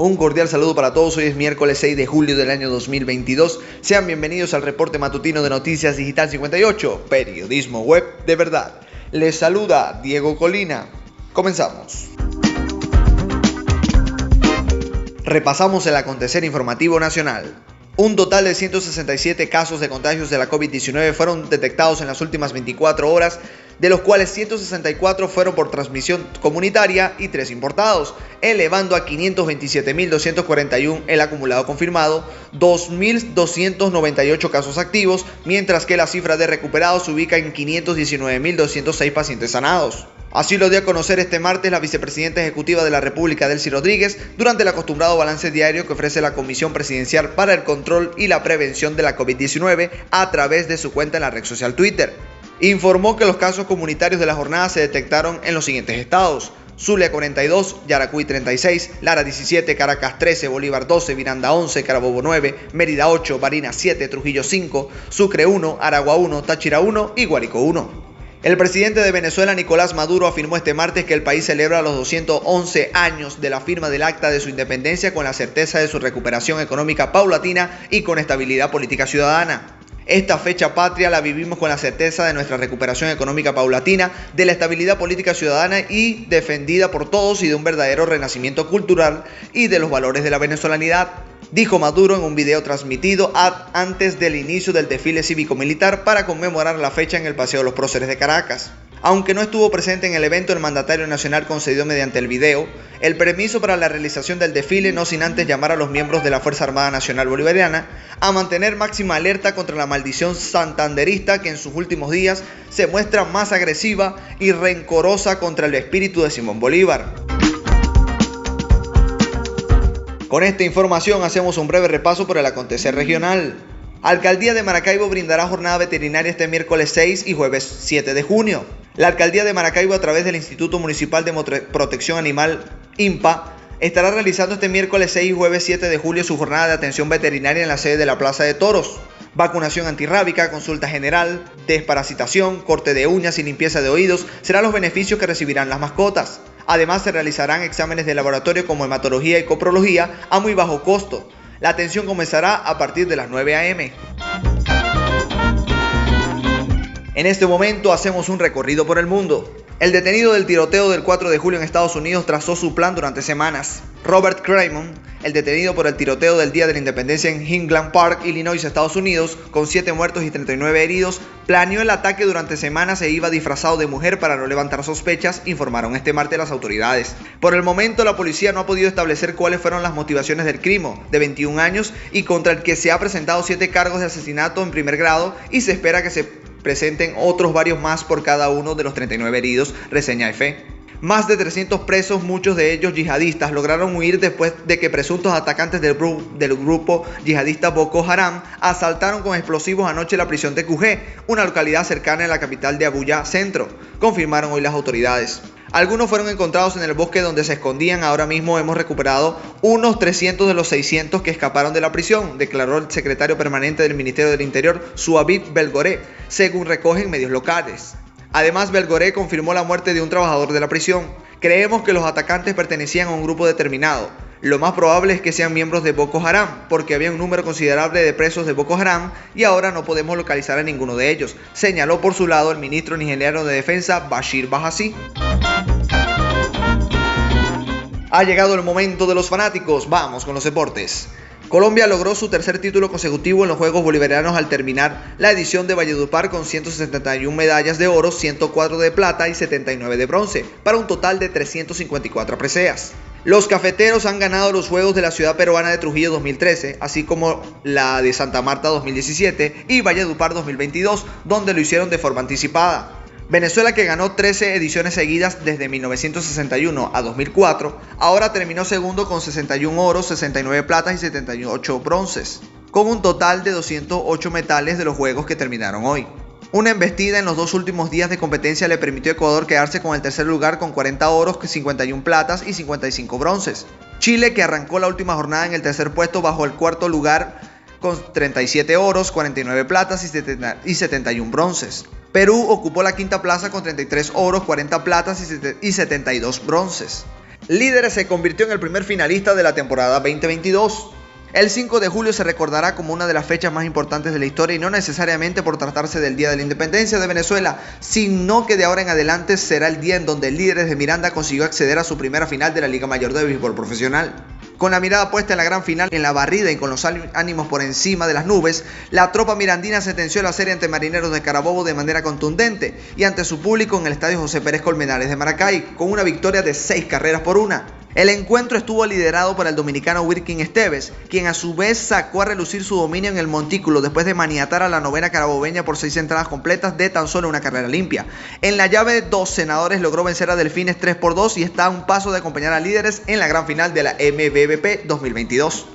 Un cordial saludo para todos, hoy es miércoles 6 de julio del año 2022. Sean bienvenidos al reporte matutino de Noticias Digital 58, periodismo web de verdad. Les saluda Diego Colina. Comenzamos. Repasamos el acontecer informativo nacional. Un total de 167 casos de contagios de la COVID-19 fueron detectados en las últimas 24 horas, de los cuales 164 fueron por transmisión comunitaria y 3 importados, elevando a 527.241 el acumulado confirmado, 2.298 casos activos, mientras que la cifra de recuperados se ubica en 519.206 pacientes sanados. Así lo dio a conocer este martes la vicepresidenta ejecutiva de la República, Delcy Rodríguez, durante el acostumbrado balance diario que ofrece la Comisión Presidencial para el Control y la Prevención de la COVID-19 a través de su cuenta en la red social Twitter. Informó que los casos comunitarios de la jornada se detectaron en los siguientes estados. Zulia 42, Yaracuy 36, Lara 17, Caracas 13, Bolívar 12, Miranda 11, Carabobo 9, Mérida 8, Barinas 7, Trujillo 5, Sucre 1, Aragua 1, Táchira 1 y Guárico 1. El presidente de Venezuela, Nicolás Maduro, afirmó este martes que el país celebra los 211 años de la firma del acta de su independencia con la certeza de su recuperación económica paulatina y con estabilidad política ciudadana. Esta fecha patria la vivimos con la certeza de nuestra recuperación económica paulatina, de la estabilidad política ciudadana y defendida por todos y de un verdadero renacimiento cultural y de los valores de la venezolanidad dijo Maduro en un video transmitido antes del inicio del desfile cívico-militar para conmemorar la fecha en el Paseo de los Próceres de Caracas. Aunque no estuvo presente en el evento, el mandatario nacional concedió mediante el video el permiso para la realización del desfile, no sin antes llamar a los miembros de la Fuerza Armada Nacional Bolivariana a mantener máxima alerta contra la maldición santanderista que en sus últimos días se muestra más agresiva y rencorosa contra el espíritu de Simón Bolívar. Con esta información hacemos un breve repaso por el acontecer regional. Alcaldía de Maracaibo brindará jornada veterinaria este miércoles 6 y jueves 7 de junio. La Alcaldía de Maracaibo a través del Instituto Municipal de Protección Animal INPA estará realizando este miércoles 6 y jueves 7 de julio su jornada de atención veterinaria en la sede de la Plaza de Toros. Vacunación antirrábica, consulta general, desparasitación, corte de uñas y limpieza de oídos serán los beneficios que recibirán las mascotas. Además, se realizarán exámenes de laboratorio como hematología y coprología a muy bajo costo. La atención comenzará a partir de las 9 a.m. En este momento hacemos un recorrido por el mundo. El detenido del tiroteo del 4 de julio en Estados Unidos trazó su plan durante semanas. Robert Craymon, el detenido por el tiroteo del Día de la Independencia en Highland Park, Illinois, Estados Unidos, con 7 muertos y 39 heridos, planeó el ataque durante semanas e iba disfrazado de mujer para no levantar sospechas, informaron este martes las autoridades. Por el momento, la policía no ha podido establecer cuáles fueron las motivaciones del crimen, de 21 años, y contra el que se ha presentado 7 cargos de asesinato en primer grado y se espera que se presenten otros varios más por cada uno de los 39 heridos, reseña EFE. Más de 300 presos, muchos de ellos yihadistas, lograron huir después de que presuntos atacantes del, grupo yihadista Boko Haram asaltaron con explosivos anoche la prisión de Cujé, una localidad cercana a la capital de Abuya Centro, confirmaron hoy las autoridades. Algunos fueron encontrados en el bosque donde se escondían. Ahora mismo hemos recuperado unos 300 de los 600 que escaparon de la prisión, declaró el secretario permanente del Ministerio del Interior, Suavit Belgoré, según recogen medios locales. Además, Belgoré confirmó la muerte de un trabajador de la prisión. Creemos que los atacantes pertenecían a un grupo determinado. Lo más probable es que sean miembros de Boko Haram, porque había un número considerable de presos de Boko Haram y ahora no podemos localizar a ninguno de ellos, señaló por su lado el ministro nigeriano de Defensa Bashir Bahasi. Ha llegado el momento de los fanáticos, vamos con los deportes. Colombia logró su tercer título consecutivo en los Juegos Bolivarianos al terminar la edición de Valledupar con 171 medallas de oro, 104 de plata y 79 de bronce, para un total de 354 preseas. Los cafeteros han ganado los Juegos de la ciudad peruana de Trujillo 2013, así como la de Santa Marta 2017 y Valledupar 2022, donde lo hicieron de forma anticipada. Venezuela, que ganó 13 ediciones seguidas desde 1961 a 2004, ahora terminó segundo con 61 oros, 69 platas y 78 bronces, con un total de 208 metales de los juegos que terminaron hoy. Una embestida en los dos últimos días de competencia le permitió a Ecuador quedarse con el tercer lugar con 40 oros, 51 platas y 55 bronces. Chile, que arrancó la última jornada en el tercer puesto bajo el cuarto lugar con 37 oros, 49 platas y 71 bronces. Perú ocupó la quinta plaza con 33 oros, 40 platas y 72 bronces. Líderes se convirtió en el primer finalista de la temporada 2022. El 5 de julio se recordará como una de las fechas más importantes de la historia y no necesariamente por tratarse del Día de la Independencia de Venezuela, sino que de ahora en adelante será el día en donde el líder de Miranda consiguió acceder a su primera final de la Liga Mayor de Béisbol Profesional. Con la mirada puesta en la gran final, en la barrida y con los ánimos por encima de las nubes, la tropa mirandina sentenció la serie ante Marineros de Carabobo de manera contundente y ante su público en el Estadio José Pérez Colmenares de Maracay, con una victoria de seis carreras por una. El encuentro estuvo liderado por el dominicano Wirkin Esteves, quien a su vez sacó a relucir su dominio en el montículo después de maniatar a la novena carabobeña por seis entradas completas de tan solo una carrera limpia. En la llave, dos senadores logró vencer a Delfines 3 por 2 y está a un paso de acompañar a líderes en la gran final de la MBBP 2022.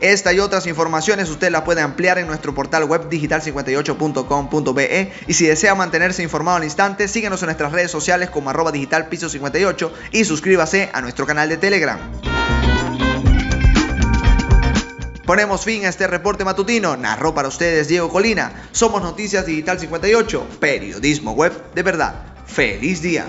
Esta y otras informaciones usted las puede ampliar en nuestro portal web digital58.com.be y si desea mantenerse informado al instante, síguenos en nuestras redes sociales como arroba digital piso 58 y suscríbase a nuestro canal de Telegram. Ponemos fin a este reporte matutino. Narró para ustedes Diego Colina. Somos Noticias Digital 58, periodismo web de verdad. ¡Feliz día!